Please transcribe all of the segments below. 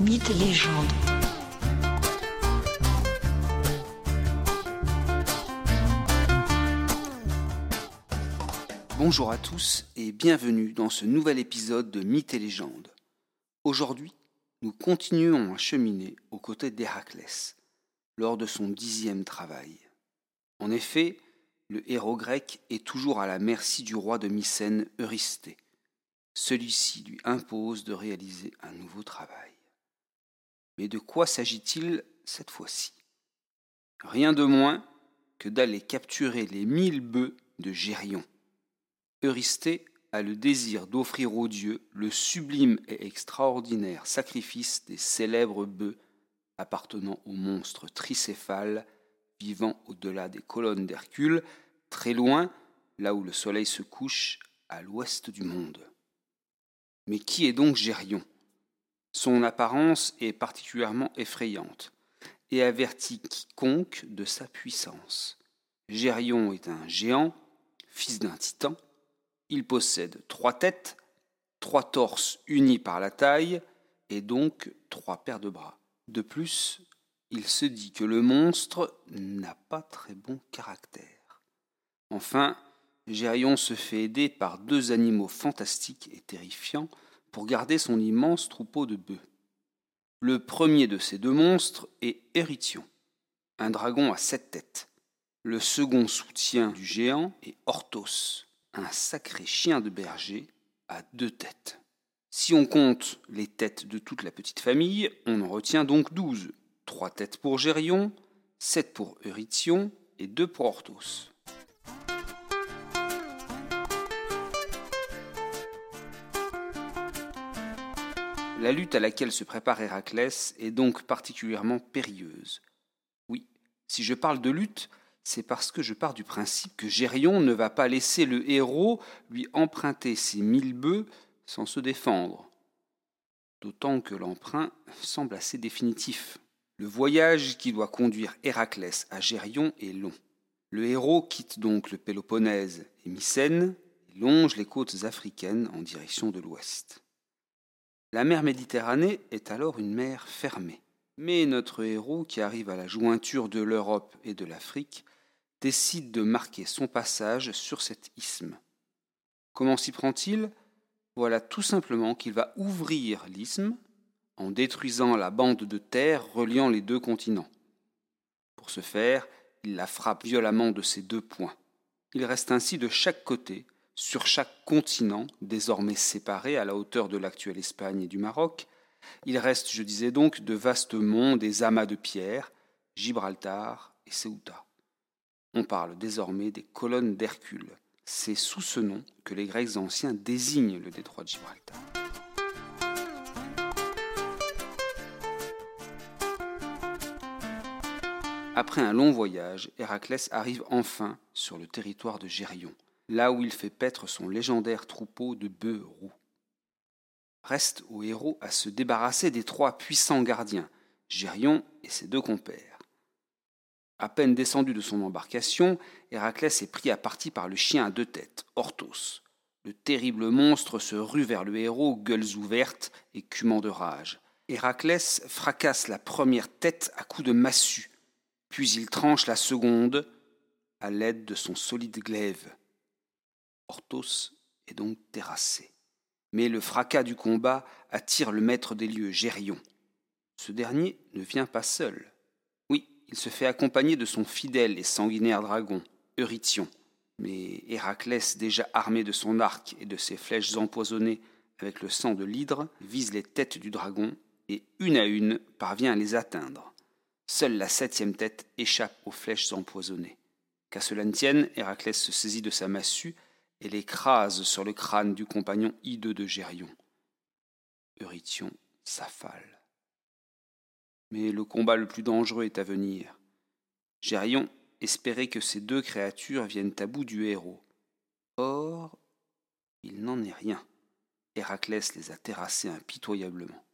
Mythes et légendes. Bonjour à tous et bienvenue dans ce nouvel épisode de Mythes et légendes. Aujourd'hui, nous continuons à cheminer aux côtés d'Héraclès lors de son dixième travail. En effet, le héros grec est toujours à la merci du roi de Mycène, Eurysthée. Celui-ci lui impose de réaliser un nouveau travail. Mais de quoi s'agit-il cette fois-ci? Rien de moins que d'aller capturer les mille bœufs de Gérion. Eurysthée a le désir d'offrir aux dieux le sublime et extraordinaire sacrifice des célèbres bœufs appartenant au monstre tricéphale vivant au-delà des colonnes d'Hercule, très loin, là où le soleil se couche, à l'ouest du monde. Mais qui est donc Gérion? Son apparence est particulièrement effrayante et avertit quiconque de sa puissance. Gérion est un géant, fils d'un titan. Il possède trois têtes, trois torses unis par la taille et donc trois paires de bras. De plus, il se dit que le monstre n'a pas très bon caractère. Enfin, Gérion se fait aider par deux animaux fantastiques et terrifiants pour garder son immense troupeau de bœufs. Le premier de ces deux monstres est Érythion, un dragon à sept têtes. Le second soutien du géant est Orthos, un sacré chien de berger à deux têtes. Si on compte les têtes de toute la petite famille, on en retient donc douze, Trois têtes pour Gérion, sept pour Eurytion et deux pour Orthos. La lutte à laquelle se prépare Héraclès est donc particulièrement périlleuse. Oui, si je parle de lutte, c'est parce que je pars du principe que Gérion ne va pas laisser le héros lui emprunter ses mille bœufs sans se défendre. D'autant que l'emprunt semble assez définitif. Le voyage qui doit conduire Héraclès à Gérion est long. Le héros quitte donc le Péloponnèse et Mycène et longe les côtes africaines en direction de l'ouest. La mer Méditerranée est alors une mer fermée. Mais notre héros, qui arrive à la jointure de l'Europe et de l'Afrique, décide de marquer son passage sur cet isthme. Comment s'y prend-il? Voilà tout simplement qu'il va ouvrir l'isthme en détruisant la bande de terre reliant les deux continents. Pour ce faire, il la frappe violemment de ses deux poings. Il reste ainsi de chaque côté, sur chaque continent, désormais séparé à la hauteur de l'actuelle Espagne et du Maroc, il reste, je disais donc, de vastes monts des amas de pierre, Gibraltar et Ceuta. On parle désormais des colonnes d'Hercule. C'est sous ce nom que les Grecs anciens désignent le détroit de Gibraltar. Après un long voyage, Héraclès arrive enfin sur le territoire de Gérion, là où il fait paître son légendaire troupeau de bœufs roux. Reste au héros à se débarrasser des trois puissants gardiens, Gérion et ses deux compères. À peine descendu de son embarcation, Héraclès est pris à partie par le chien à deux têtes, Orthos. Le terrible monstre se rue vers le héros, gueules ouvertes, et écumant de rage. Héraclès fracasse la première tête à coups de massue, puis il tranche la seconde à l'aide de son solide glaive. Orthos est donc terrassé. Mais le fracas du combat attire le maître des lieux, Gérion. Ce dernier ne vient pas seul. Oui, il se fait accompagner de son fidèle et sanguinaire dragon, Eurytion. Mais Héraclès, déjà armé de son arc et de ses flèches empoisonnées avec le sang de l'hydre, vise les têtes du dragon et, une à une, parvient à les atteindre. Seule la septième tête échappe aux flèches empoisonnées. Qu'à cela ne tienne, Héraclès se saisit de sa massue et l'écrase sur le crâne du compagnon hideux de Gérion. Eurytion s'affale. Mais le combat le plus dangereux est à venir. Gérion espérait que ces deux créatures viennent à bout du héros. Or, il n'en est rien. Héraclès les a terrassés impitoyablement.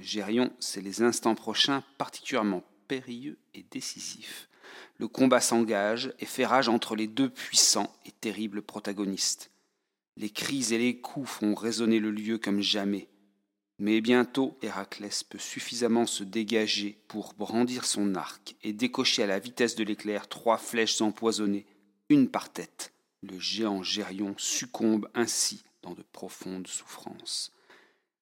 Gérion sait les instants prochains particulièrement périlleux et décisif. Le combat s'engage et fait rage entre les deux puissants et terribles protagonistes. Les cris et les coups font résonner le lieu comme jamais. Mais bientôt, Héraclès peut suffisamment se dégager pour brandir son arc et décocher à la vitesse de l'éclair trois flèches empoisonnées, une par tête. Le géant Gérion succombe ainsi dans de profondes souffrances.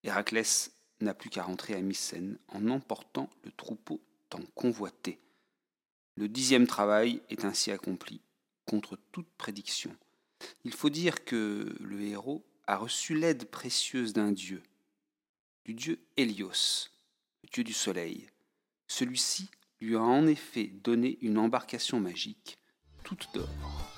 Héraclès n'a plus qu'à rentrer à Mycène en emportant le troupeau tant convoité. Le dixième travail est ainsi accompli, contre toute prédiction. Il faut dire que le héros a reçu l'aide précieuse d'un dieu, du dieu Hélios, le dieu du soleil. Celui-ci lui a en effet donné une embarcation magique, toute d'or.